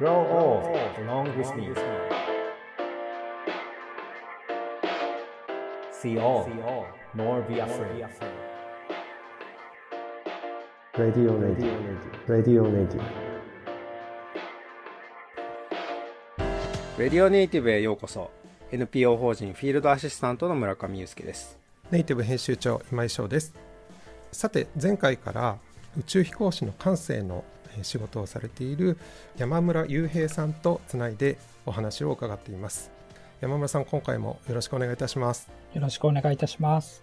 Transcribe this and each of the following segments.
Grow old along with me. See all, nor be afraid. Radio Radio Radio Radio レディオネイティブへようこそ。NPO 法人フィールドアシスタントの村上祐介です。ネイティブ編集長今井翔です。さて前回から宇宙飛行士の感性のえー仕事をされている山村雄平さんとつないでお話を伺っています。山村さん今回もよろしくお願いいたします。よろしくお願いいたします。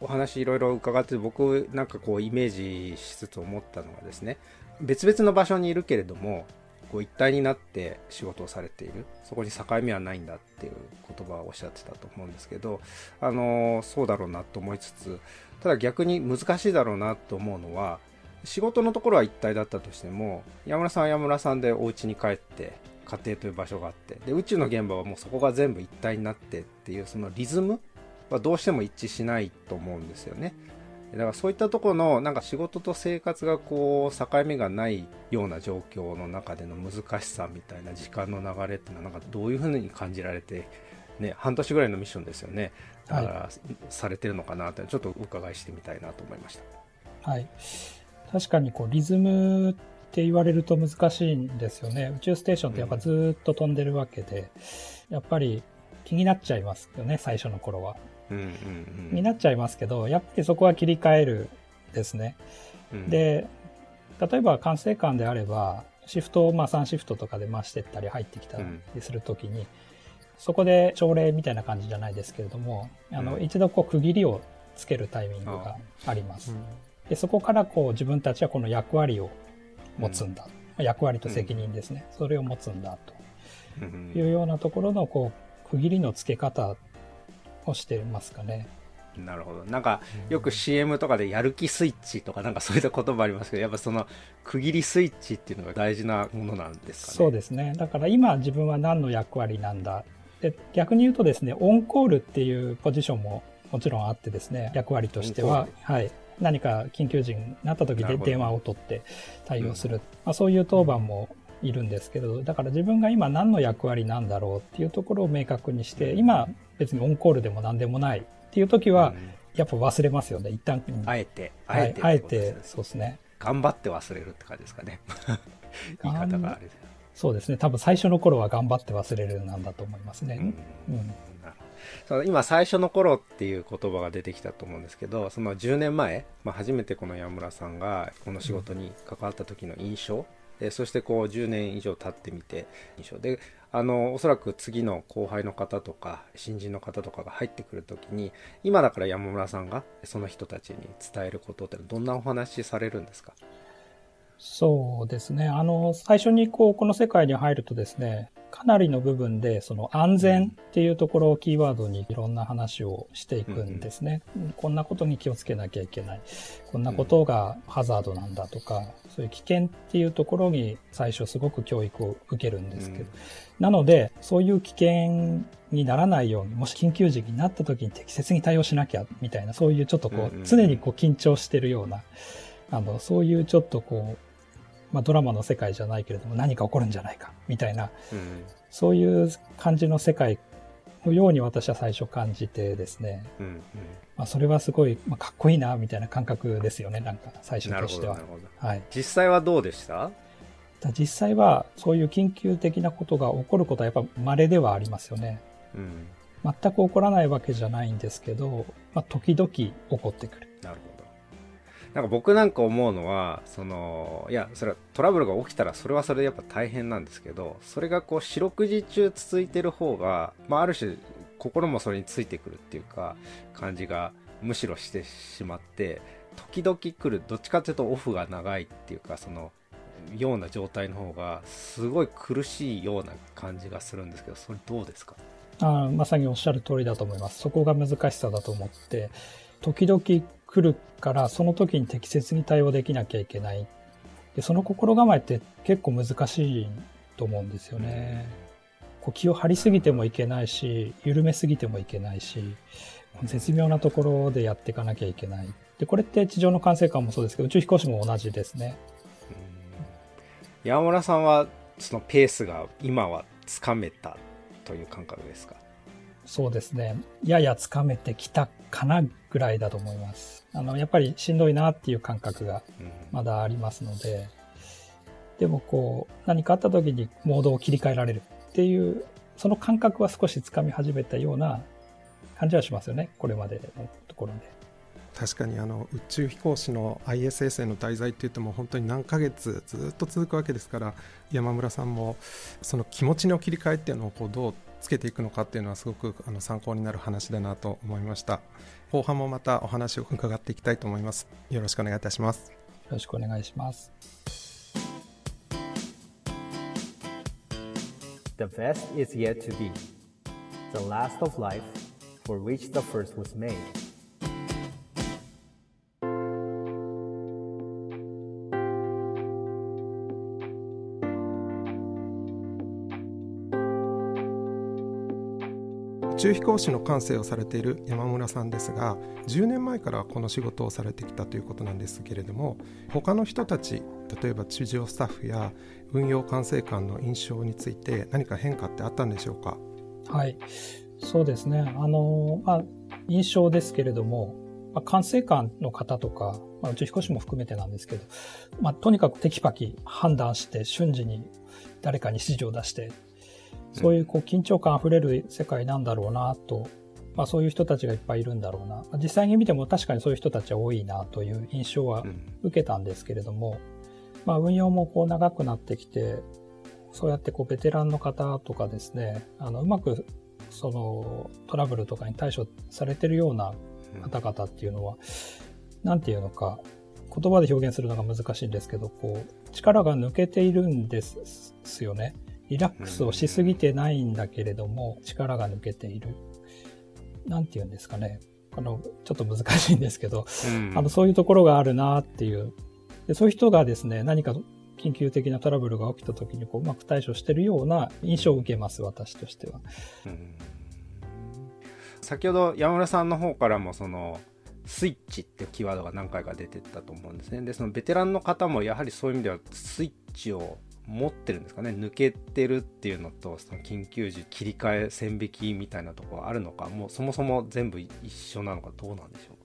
お話いろいろ伺って僕なんかこうイメージしつつ思ったのはですね別々の場所にいるけれどもこう一体になって仕事をされている。そこに境目はないんだっていう言葉をおっしゃってたと思うんですけどあのそうだろうなと思いつつただ逆に難しいだろうなと思うのは仕事のところは一体だったとしても山村さんは山村さんでお家に帰って家庭という場所があってで宇宙の現場はもうそこが全部一体になってっていうそのリズムはどうしても一致しないと思うんですよね。だからそういったところのなんか仕事と生活がこう境目がないような状況の中での難しさみたいな時間の流れっていうのはなんかどういうふうに感じられて、ね、半年ぐらいのミッションですよね。だから、されてるのかなってちょっとお伺いしてみたいなと思いました。はい。確かにこうリズムって言われると難しいんですよね。宇宙ステーションってやっぱずーっと飛んでるわけで、やっぱり気になっちゃいますよね、最初の頃は。うんうんうん。になっちゃいますけど、やっぱりそこは切り替えるですね。うん、で、例えば管制官であれば、シフトをまあ3シフトとかで回してったり入ってきたりするときに、そこで朝礼みたいな感じじゃないですけれども、あの、うん一度こう区切りをつけるタイミングがあります。でそこからこう自分たちはこの役割を持つんだ。役割と責任ですね。それを持つんだうんというようなところのこう区切りのつけ方をしてますかね。なるほど。なんか、よく CM とかでやる気スイッチとかなんかそういった言葉ありますけど、やっぱその区切りスイッチっていうのが大事なものなんですかね？そうですね。だから今自分は何の役割なんだ。で逆に言うとですね、オンコールっていうポジションももちろんあってですね、役割としてははい。何か緊急時になった時で電話を取って対応する。まあ、そういう当番もいるんですけど、だから自分が今何の役割なんだろうっていうところを明確にして、今別にオンコールでも何でもないっていう時は、やっぱ忘れますよね。一旦、うんあえて、あはいえて、あえて、そうですね。頑張って忘れるって感じですかね。言い方があれです。そうですね。多分最初の頃は頑張って忘れるなんだと思いますね。うんうんその今最初の頃っていう言葉が出てきたと思うんですけどその10年前、まあ、初めてこの山村さんがこの仕事に関わった時の印象、でそしてこう10年以上経ってみて印象。であのおそらく次の後輩の方とか新人の方とかが入ってくる時に今だから山村さんがその人たちに伝えることってどんなお話されるんですか？そうですね。あの、最初にこう、この世界に入るとですね、かなりの部分で、その安全っていうところをキーワードにいろんな話をしていくんですね。こんなことに気をつけなきゃいけない。こんなことがハザードなんだとか、そういう危険っていうところに最初すごく教育を受けるんですけど。うんなので、そういう危険にならないように、もし緊急時になった時に適切に対応しなきゃ、みたいな、そういうちょっとこうんうんうんう、常にこう緊張してるような、あの、そういうちょっとこう、まあドラマの世界じゃないけれども何か起こるんじゃないか、みたいな、うんそういう感じの世界のように私は最初感じてですね、うんうんまあそれはすごい、まあ、かっこいいな、みたいな感覚ですよね、なんか最初としてはほどなる。ほどはい。実際はどうでしただ実際はそういう緊急的なことが起こることはやっぱ稀ではありますよね。うん全く起こらないわけじゃないんですけど、まあ、時々起こってくる。な。んか僕なんか思うのは、その、いや、それはトラブルが起きたらそれはそれでやっぱ大変なんですけど、それがこう四六時中続いてる方が、まあある種心もそれについてくるっていうか、感じがむしろしてしまって、時々来る、どっちかというとオフが長いっていうか、その、ような状態の方がすごい苦しいような感じがするんですけど、それどうですか？あまさにおっしゃる通りだと思います。そこが難しさだと思って、時々来るから、その時に適切に対応できなきゃいけない。でその心構えって結構難しいと思うんですよね。こう気を張りすぎてもいけないし、緩めすぎてもいけないし、絶妙なところでやっていかなきゃいけない。で、これって地上の管制官もそうですけど、宇宙飛行士も同じですね。山村さんはそのペースが今はつかめたという感覚ですか？そうですね。ややつかめてきたかなぐらいだと思います。あの、やっぱりしんどいなっていう感覚がうんまだありますので、でもこう、何かあった時にモードを切り替えられるっていう、その感覚は少しつかみ始めたような感じはしますよね。これまでのところで。確かにあの宇宙飛行士の ISS への滞在って言っても本当に何ヶ月ずっと続くわけですから山村さんもその気持ちの切り替えっていうのをこうどうつけていくのかっていうのはすごくあの参考になる話だなと思いました後半もまたお話を伺っていきたいと思いますよろしくお願いいたしますよろしくお願いします。The best is yet to be. The last of life, for which the first was made. 宇宙飛行士の感性をされている山村さんですが10年前からこの仕事をされてきたということなんですけれども他の人たち例えば地上スタッフや運用管制官の印象について何か変化ってあったんでしょうか？はい。そうですね。あの、まあ、印象ですけれども、まあ、管制官の方とか、まあ、宇宙飛行士も含めてなんですけど、まあ、とにかくテキパキ判断して、瞬時に誰かに指示を出して、そういうこう緊張感あふれる世界なんだろうなと、まあ、そういう人たちがいっぱいいるんだろうな。まあ実際に見ても確かにそういう人たちは多いなという印象はうん受けたんですけれども、まあ、運用もこう長くなってきて、そうやってこうベテランの方とかですね、あのうまくそのトラブルとかに対処されてるような方々っていうのは、なんていうのか、言葉で表現するのが難しいんですけど、こう、力が抜けているんですよね。リラックスをしすぎてないんだけれども、力が抜けている。なんていうんですかね。あの、ちょっと難しいんですけど、うんあの、そういうところがあるなっていう。でそういう人がですね、何か緊急的なトラブルが起きた時にこううまく対処してるような印象を受けます、私としては。うん先ほど山村さんの方からもそのスイッチってキーワードが何回か出てたと思うんですねでそのベテランの方もやはりそういう意味ではスイッチを持ってるんですかね？抜けてるっていうのとその緊急時切り替え線引きみたいなところあるのか？もうそもそも全部一緒なのかどうなんでしょう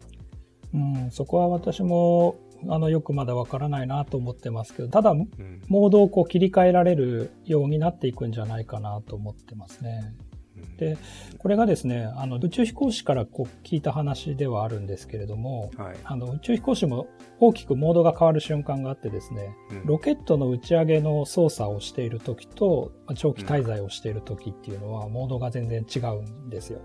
うん、そこは私も、あの、よくまだわからないなと思ってますけど、ただ、うん。モードをこう切り替えられるようになっていくんじゃないかなと思ってますね。うんで、これがですね、あの、宇宙飛行士からこう聞いた話ではあるんですけれども、はいあの、宇宙飛行士も大きくモードが変わる瞬間があってですね、うんロケットの打ち上げの操作をしている時と、まあ長期滞在をしている時っていうのは、モードが全然違うんですよ。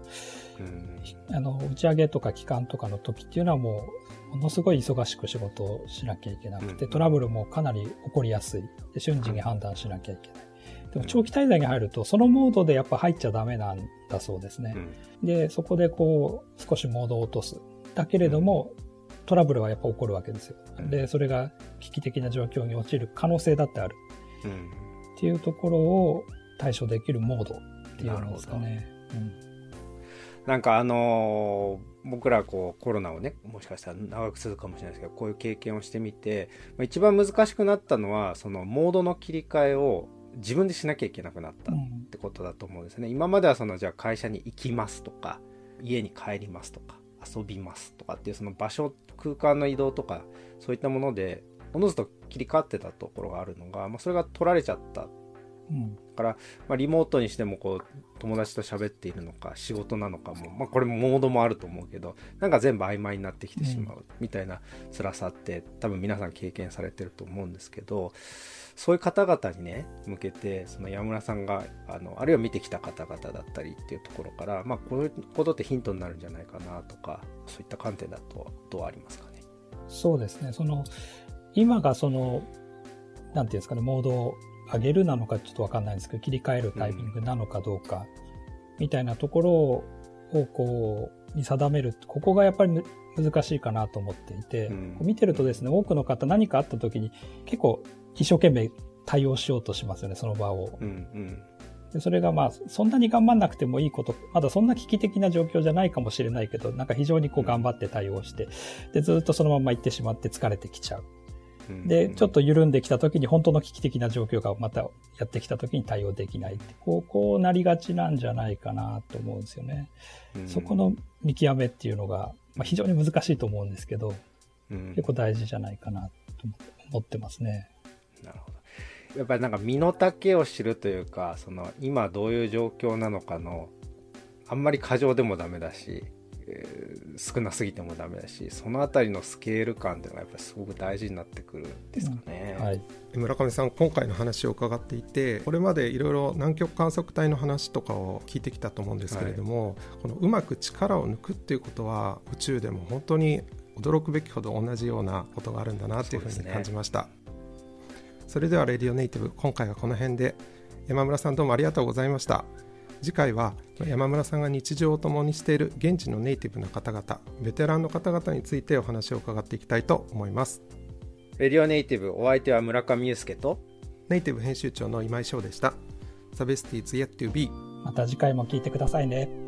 うんあの、打ち上げとか機関とかの時っていうのはもう、ものすごい忙しく仕事をしなきゃいけなくて、うんトラブルもかなり起こりやすい。で瞬時に判断しなきゃいけない。でも長期滞在に入ると、そのモードでやっぱ入っちゃダメなんだそうですねう。んで、そこでこう、少しモードを落とす。だけれども、トラブルはやっぱ起こるわけですよ。で、それが危機的な状況に陥る可能性だってある。うんっていうところを対処できるモードっていうんですかね。うんなんかあのー僕らこうコロナをねもしかしたら長く続くかもしれないですけどこういう経験をしてみて、まあ、一番難しくなったのはそのモードの切り替えを自分でしなきゃいけなくなったっうん。てことだと思うんですね。今まではそのじゃあ会社に行きますとか家に帰りますとか遊びますとかっていうその場所空間の移動とかそういったものでおのずと切り替わってたところがあるのが、まあ、それが取られちゃったうんから、まあ、リモートにしてもこう友達と喋っているのか仕事なのかも、まあ、これもモードもあると思うけどなんか全部曖昧になってきてしまうみたいな辛さって多分皆さん経験されてると思うんですけどそういう方々にね向けてその山村さんがあのあるいは見てきた方々だったりっていうところから、まあ、こういうことってヒントになるんじゃないかなとかそういった観点だとどうありますかね？そうですね。その、今がその、なんていうんですかね、モードを上げるなのかちょっとわかんないんですけど、切り替えるタイミングなのかどうか、みたいなところを、こう、に定める。ここがやっぱりむ難しいかなと思っていて、見てるとですね、多くの方何かあった時に結構一生懸命対応しようとしますよね、その場を。でそれがまあ、そんなに頑張んなくてもいいこと、まだそんな危機的な状況じゃないかもしれないけど、なんか非常にこう頑張って対応して、で、ずっとそのまま行ってしまって疲れてきちゃう。うんで、ちょっと緩んできた時に本当の危機的な状況がまたやってきた時に対応できないって、こう、こうなりがちなんじゃないかなと思うんですよね。うんそこの見極めっていうのが、まあ、非常に難しいと思うんですけど、うん結構大事じゃないかなと思ってますね。なるほど。やっぱりなんか身の丈を知るというか、その今どういう状況なのかの、あんまり過剰でもダメだし、えー少なすぎてもダメだし、そのあたりのスケール感っていうのがやっぱりすごく大事になってくるんですかね。はい。村上さん今回の話を伺っていてこれまでいろいろ南極観測隊の話とかを聞いてきたと思うんですけれども、このうまく力を抜くっていうことは宇宙でも本当に驚くべきほど同じようなことがあるんだなっていうふうに感じました。それでは「レディオネイティブ」今回はこの辺で。山村さんどうもありがとうございました次回は山村さんが日常を共にしている現地のネイティブな方々ベテランの方々についてお話を伺っていきたいと思いますレディオネイティブ、お相手は村上祐介と、ネイティブ編集長の今井翔でした。The best is yet to be. また次回も聞いてくださいね。